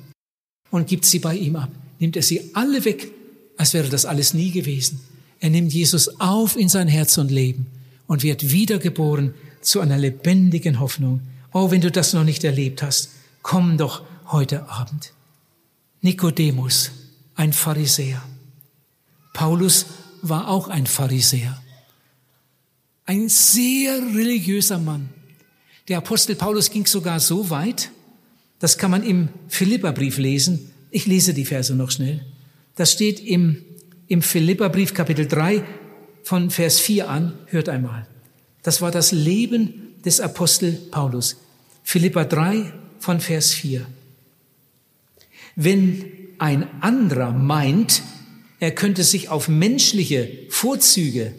und gibt sie bei ihm ab, nimmt er sie alle weg, als wäre das alles nie gewesen. Er nimmt Jesus auf in sein Herz und Leben und wird wiedergeboren zu einer lebendigen Hoffnung. Oh, wenn du das noch nicht erlebt hast, komm doch heute Abend. Nikodemus, ein Pharisäer. Paulus war auch ein Pharisäer. Ein sehr religiöser Mann. Der Apostel Paulus ging sogar so weit, das kann man im Philipperbrief lesen. Ich lese die Verse noch schnell. Das steht im, im Philipperbrief Kapitel 3, von Vers 4 an, hört einmal. Das war das Leben des Apostel Paulus. Philippa 3 von Vers 4. Wenn ein anderer meint, er könnte sich auf menschliche Vorzüge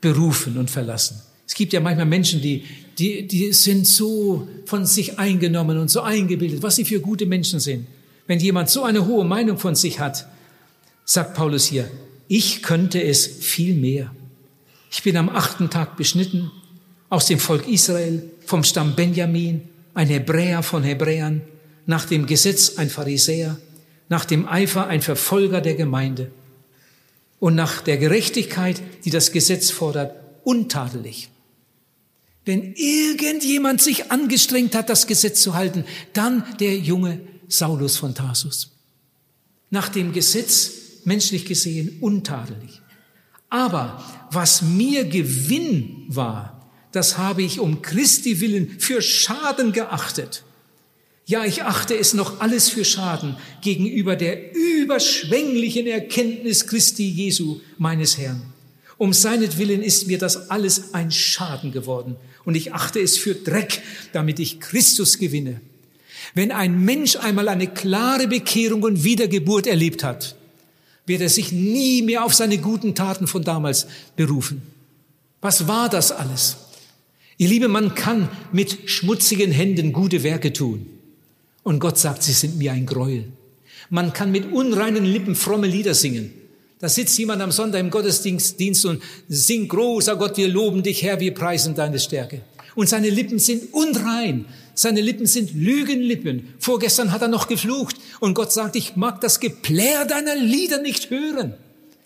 berufen und verlassen. Es gibt ja manchmal Menschen, die, die, die sind so von sich eingenommen und so eingebildet, was sie für gute Menschen sind. Wenn jemand so eine hohe Meinung von sich hat, sagt Paulus hier, ich könnte es viel mehr. Ich bin am achten Tag beschnitten aus dem Volk Israel, vom Stamm Benjamin, ein Hebräer von Hebräern, nach dem Gesetz ein Pharisäer, nach dem Eifer ein Verfolger der Gemeinde und nach der Gerechtigkeit, die das Gesetz fordert, untadelig. Wenn irgendjemand sich angestrengt hat, das Gesetz zu halten, dann der junge Saulus von Tarsus. Nach dem Gesetz, menschlich gesehen, untadelig. Aber was mir Gewinn war, das habe ich um Christi willen für Schaden geachtet. Ja, ich achte es noch alles für Schaden gegenüber der überschwänglichen Erkenntnis Christi Jesu, meines Herrn. Um seinetwillen ist mir das alles ein Schaden geworden. Und ich achte es für Dreck, damit ich Christus gewinne. Wenn ein Mensch einmal eine klare Bekehrung und Wiedergeburt erlebt hat, wird er sich nie mehr auf seine guten Taten von damals berufen. Was war das alles? Ihr Liebe, man kann mit schmutzigen Händen gute Werke tun. Und Gott sagt, sie sind mir ein Gräuel. Man kann mit unreinen Lippen fromme Lieder singen. Da sitzt jemand am Sonntag im Gottesdienst und singt, großer Gott, wir loben dich, Herr, wir preisen deine Stärke. Und seine Lippen sind unrein. Seine Lippen sind Lügenlippen. Vorgestern hat er noch geflucht. Und Gott sagt, ich mag das Geplär deiner Lieder nicht hören.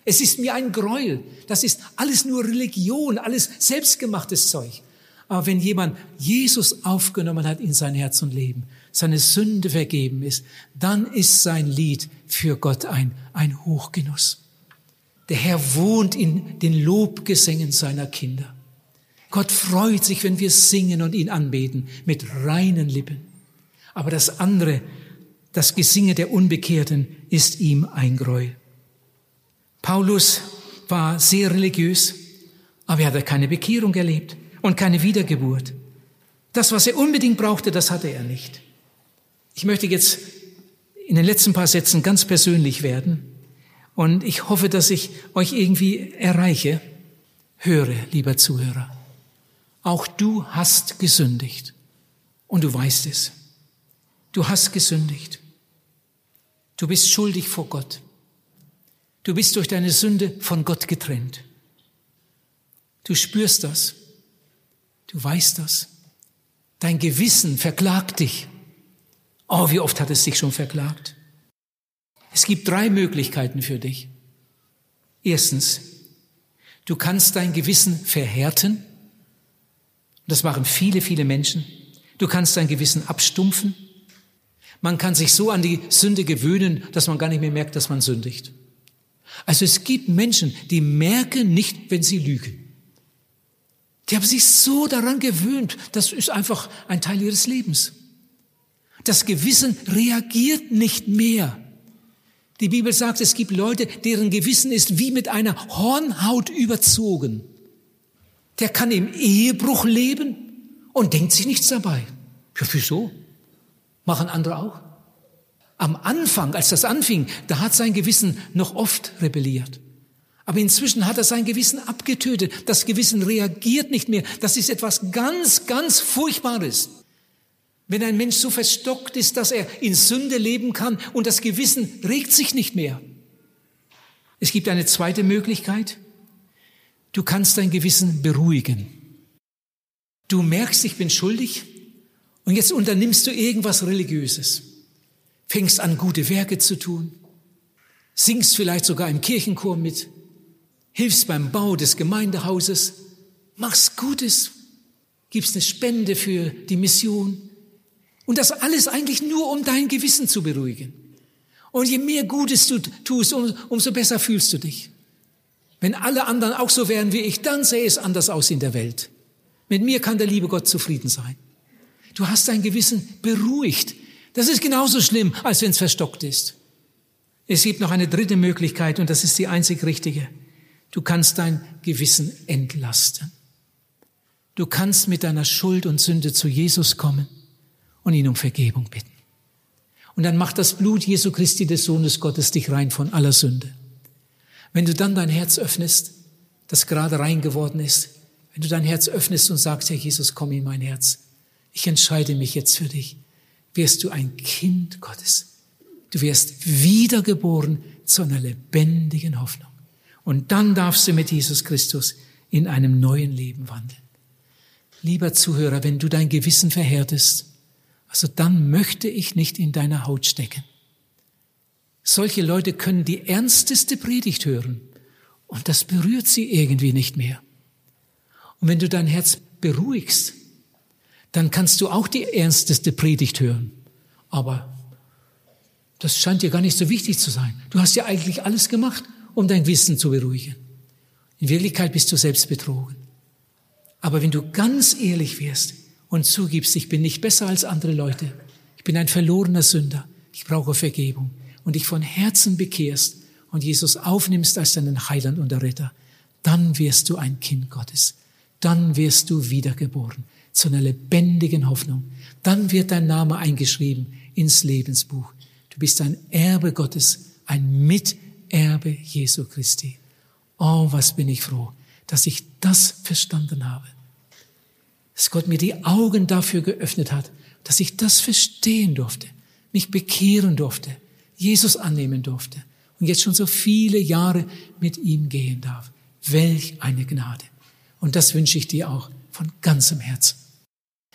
Es ist mir ein Gräuel. Das ist alles nur Religion, alles selbstgemachtes Zeug. Aber wenn jemand Jesus aufgenommen hat in sein Herz und Leben, seine Sünde vergeben ist, dann ist sein Lied für Gott ein, ein Hochgenuss. Der Herr wohnt in den Lobgesängen seiner Kinder. Gott freut sich, wenn wir singen und ihn anbeten mit reinen Lippen. Aber das andere, das Gesinge der Unbekehrten, ist ihm ein Gräuel. Paulus war sehr religiös, aber er hatte keine Bekehrung erlebt und keine Wiedergeburt. Das, was er unbedingt brauchte, das hatte er nicht. Ich möchte jetzt in den letzten paar Sätzen ganz persönlich werden und ich hoffe, dass ich euch irgendwie erreiche. Höre, lieber Zuhörer. Auch du hast gesündigt. Und du weißt es. Du hast gesündigt. Du bist schuldig vor Gott. Du bist durch deine Sünde von Gott getrennt. Du spürst das. Du weißt das. Dein Gewissen verklagt dich. Oh, wie oft hat es dich schon verklagt? Es gibt drei Möglichkeiten für dich. Erstens, du kannst dein Gewissen verhärten. Das machen viele, viele Menschen. Du kannst dein Gewissen abstumpfen. Man kann sich so an die Sünde gewöhnen, dass man gar nicht mehr merkt, dass man sündigt. Also es gibt Menschen, die merken nicht, wenn sie lügen. Die haben sich so daran gewöhnt, das ist einfach ein Teil ihres Lebens. Das Gewissen reagiert nicht mehr. Die Bibel sagt, es gibt Leute, deren Gewissen ist wie mit einer Hornhaut überzogen. Der kann im Ehebruch leben und denkt sich nichts dabei. Ja, wieso? Machen andere auch? Am Anfang, als das anfing, da hat sein Gewissen noch oft rebelliert. Aber inzwischen hat er sein Gewissen abgetötet. Das Gewissen reagiert nicht mehr. Das ist etwas ganz, ganz Furchtbares. Wenn ein Mensch so verstockt ist, dass er in Sünde leben kann und das Gewissen regt sich nicht mehr. Es gibt eine zweite Möglichkeit. Du kannst dein Gewissen beruhigen. Du merkst, ich bin schuldig und jetzt unternimmst du irgendwas Religiöses. Fängst an, gute Werke zu tun. Singst vielleicht sogar im Kirchenchor mit. Hilfst beim Bau des Gemeindehauses. Machst Gutes. Gibst eine Spende für die Mission. Und das alles eigentlich nur, um dein Gewissen zu beruhigen. Und je mehr Gutes du tust, umso besser fühlst du dich. Wenn alle anderen auch so wären wie ich, dann sähe es anders aus in der Welt. Mit mir kann der liebe Gott zufrieden sein. Du hast dein Gewissen beruhigt. Das ist genauso schlimm, als wenn es verstockt ist. Es gibt noch eine dritte Möglichkeit und das ist die einzig richtige. Du kannst dein Gewissen entlasten. Du kannst mit deiner Schuld und Sünde zu Jesus kommen und ihn um Vergebung bitten. Und dann macht das Blut Jesu Christi des Sohnes Gottes dich rein von aller Sünde. Wenn du dann dein Herz öffnest, das gerade rein geworden ist, wenn du dein Herz öffnest und sagst, Herr Jesus, komm in mein Herz, ich entscheide mich jetzt für dich, wirst du ein Kind Gottes. Du wirst wiedergeboren zu einer lebendigen Hoffnung. Und dann darfst du mit Jesus Christus in einem neuen Leben wandeln. Lieber Zuhörer, wenn du dein Gewissen verhärtest, also dann möchte ich nicht in deiner Haut stecken. Solche Leute können die ernsteste Predigt hören und das berührt sie irgendwie nicht mehr. Und wenn du dein Herz beruhigst, dann kannst du auch die ernsteste Predigt hören. Aber das scheint dir gar nicht so wichtig zu sein. Du hast ja eigentlich alles gemacht, um dein Wissen zu beruhigen. In Wirklichkeit bist du selbst betrogen. Aber wenn du ganz ehrlich wirst, und zugibst, ich bin nicht besser als andere Leute. Ich bin ein verlorener Sünder. Ich brauche Vergebung. Und dich von Herzen bekehrst und Jesus aufnimmst als deinen Heiland und Retter, dann wirst du ein Kind Gottes. Dann wirst du wiedergeboren zu einer lebendigen Hoffnung. Dann wird dein Name eingeschrieben ins Lebensbuch. Du bist ein Erbe Gottes, ein Miterbe Jesu Christi. Oh, was bin ich froh, dass ich das verstanden habe dass Gott mir die Augen dafür geöffnet hat, dass ich das verstehen durfte, mich bekehren durfte, Jesus annehmen durfte und jetzt schon so viele Jahre mit ihm gehen darf. Welch eine Gnade. Und das wünsche ich dir auch von ganzem Herzen.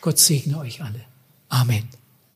Gott segne euch alle. Amen.